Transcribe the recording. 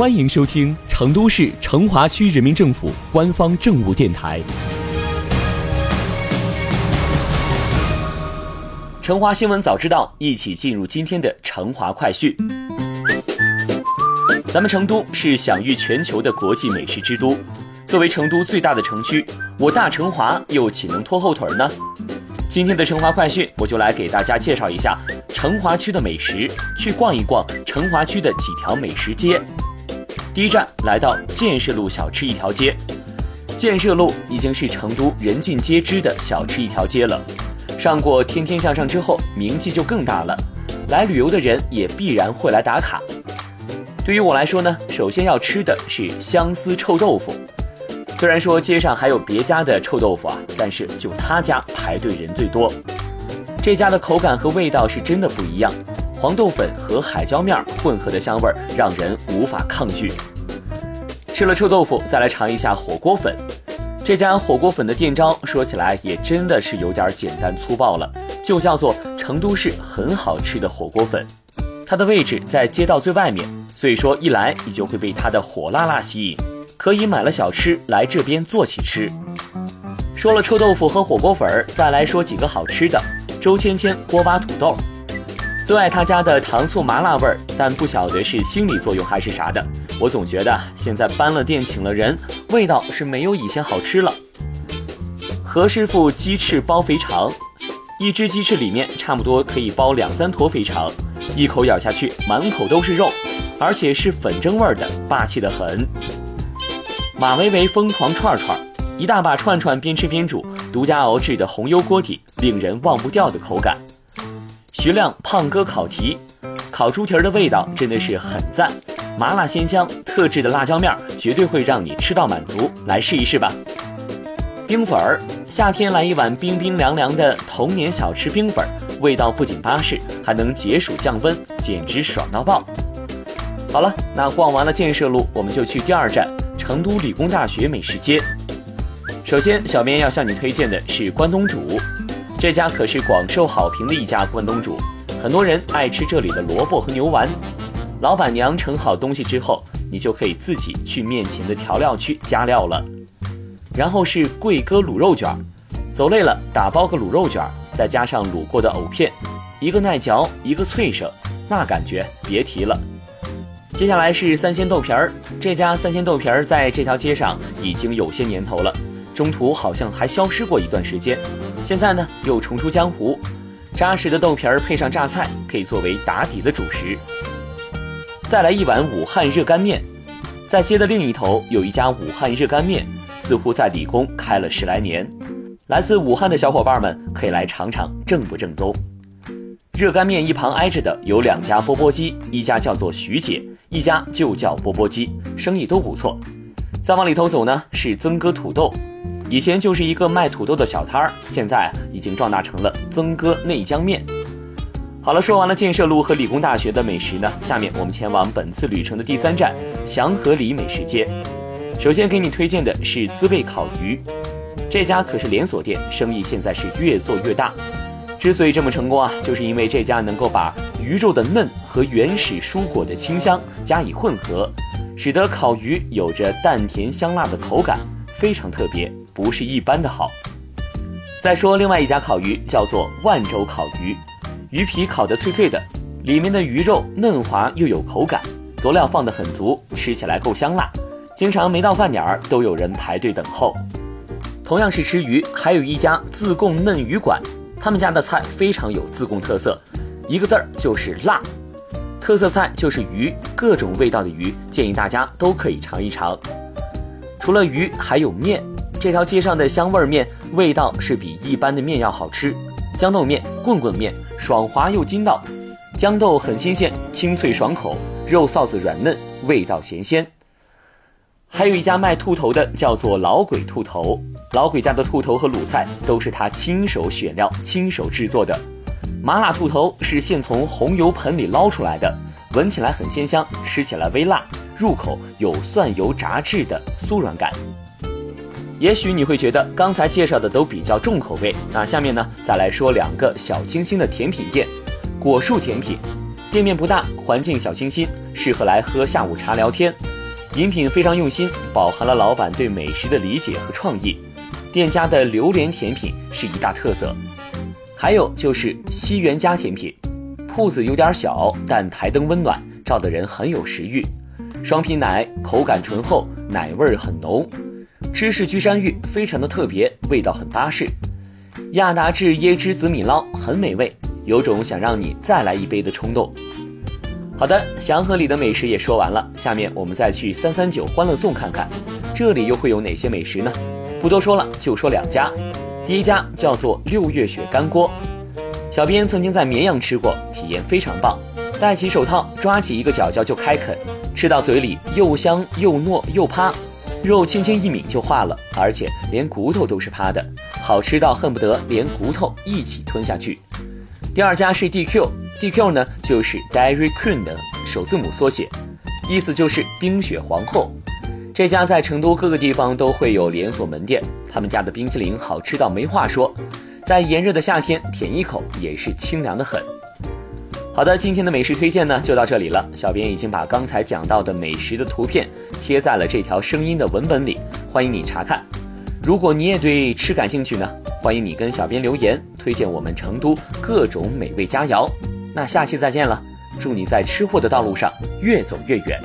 欢迎收听成都市成华区人民政府官方政务电台。成华新闻早知道，一起进入今天的成华快讯。咱们成都是享誉全球的国际美食之都，作为成都最大的城区，我大成华又岂能拖后腿呢？今天的成华快讯，我就来给大家介绍一下成华区的美食，去逛一逛成华区的几条美食街。第一站来到建设路小吃一条街，建设路已经是成都人尽皆知的小吃一条街了。上过《天天向上》之后，名气就更大了，来旅游的人也必然会来打卡。对于我来说呢，首先要吃的是相思臭豆腐。虽然说街上还有别家的臭豆腐啊，但是就他家排队人最多。这家的口感和味道是真的不一样，黄豆粉和海椒面混合的香味儿让人无法抗拒。吃了臭豆腐，再来尝一下火锅粉。这家火锅粉的店招说起来也真的是有点简单粗暴了，就叫做成都市很好吃的火锅粉。它的位置在街道最外面，所以说一来你就会被它的火辣辣吸引。可以买了小吃来这边坐起吃。说了臭豆腐和火锅粉儿，再来说几个好吃的。周芊芊锅巴土豆，最爱他家的糖醋麻辣味儿，但不晓得是心理作用还是啥的，我总觉得现在搬了店请了人，味道是没有以前好吃了。何师傅鸡翅包肥肠，一只鸡翅里面差不多可以包两三坨肥肠，一口咬下去满口都是肉，而且是粉蒸味儿的，霸气的很。马维维疯狂串串，一大把串串边吃边煮，独家熬制的红油锅底，令人忘不掉的口感。徐亮胖哥烤蹄，烤猪蹄儿的味道真的是很赞，麻辣鲜香，特制的辣椒面儿绝对会让你吃到满足，来试一试吧。冰粉儿，夏天来一碗冰冰凉凉的童年小吃冰粉儿，味道不仅巴适，还能解暑降温，简直爽到爆。好了，那逛完了建设路，我们就去第二站。成都理工大学美食街，首先，小编要向你推荐的是关东煮，这家可是广受好评的一家关东煮，很多人爱吃这里的萝卜和牛丸。老板娘盛好东西之后，你就可以自己去面前的调料区加料了。然后是贵哥卤肉卷，走累了打包个卤肉卷，再加上卤过的藕片，一个耐嚼，一个脆生，那感觉别提了。接下来是三鲜豆皮儿，这家三鲜豆皮儿在这条街上已经有些年头了，中途好像还消失过一段时间，现在呢又重出江湖。扎实的豆皮儿配上榨菜，可以作为打底的主食。再来一碗武汉热干面，在街的另一头有一家武汉热干面，似乎在理工开了十来年，来自武汉的小伙伴们可以来尝尝正不正宗。热干面一旁挨着的有两家钵钵鸡，一家叫做徐姐。一家就叫钵钵鸡，生意都不错。再往里头走呢，是曾哥土豆，以前就是一个卖土豆的小摊儿，现在已经壮大成了曾哥内江面。好了，说完了建设路和理工大学的美食呢，下面我们前往本次旅程的第三站祥和里美食街。首先给你推荐的是滋味烤鱼，这家可是连锁店，生意现在是越做越大。之所以这么成功啊，就是因为这家能够把鱼肉的嫩和原始蔬果的清香加以混合，使得烤鱼有着淡甜香辣的口感，非常特别，不是一般的好。再说另外一家烤鱼，叫做万州烤鱼，鱼皮烤得脆脆的，里面的鱼肉嫩滑又有口感，佐料放得很足，吃起来够香辣，经常没到饭点儿都有人排队等候。同样是吃鱼，还有一家自贡嫩鱼馆。他们家的菜非常有自贡特色，一个字儿就是辣。特色菜就是鱼，各种味道的鱼，建议大家都可以尝一尝。除了鱼，还有面。这条街上的香味面，味道是比一般的面要好吃。豇豆面、棍棍面，爽滑又筋道。豇豆很新鲜，清脆爽口，肉臊子软嫩，味道咸鲜。还有一家卖兔头的，叫做老鬼兔头。老鬼家的兔头和卤菜都是他亲手选料、亲手制作的。麻辣兔头是现从红油盆里捞出来的，闻起来很鲜香，吃起来微辣，入口有蒜油炸制的酥软感。也许你会觉得刚才介绍的都比较重口味，那下面呢，再来说两个小清新的甜品店——果树甜品。店面不大，环境小清新，适合来喝下午茶聊天。饮品非常用心，饱含了老板对美食的理解和创意。店家的榴莲甜品是一大特色，还有就是西园家甜品。铺子有点小，但台灯温暖，照的人很有食欲。双皮奶口感醇厚，奶味儿很浓。芝士居山芋非常的特别，味道很巴适。亚达志椰汁紫米捞很美味，有种想让你再来一杯的冲动。好的，祥和里的美食也说完了，下面我们再去三三九欢乐颂看看，这里又会有哪些美食呢？不多说了，就说两家。第一家叫做六月雪干锅，小编曾经在绵阳吃过，体验非常棒。戴起手套，抓起一个角角就开啃，吃到嘴里又香又糯又趴。肉轻轻一抿就化了，而且连骨头都是趴的，好吃到恨不得连骨头一起吞下去。第二家是 DQ，DQ 呢就是 Dairy Queen 的首字母缩写，意思就是冰雪皇后。这家在成都各个地方都会有连锁门店，他们家的冰淇淋好吃到没话说，在炎热的夏天舔一口也是清凉的很。好的，今天的美食推荐呢就到这里了。小编已经把刚才讲到的美食的图片贴在了这条声音的文本里，欢迎你查看。如果你也对吃感兴趣呢，欢迎你跟小编留言，推荐我们成都各种美味佳肴。那下期再见了，祝你在吃货的道路上越走越远。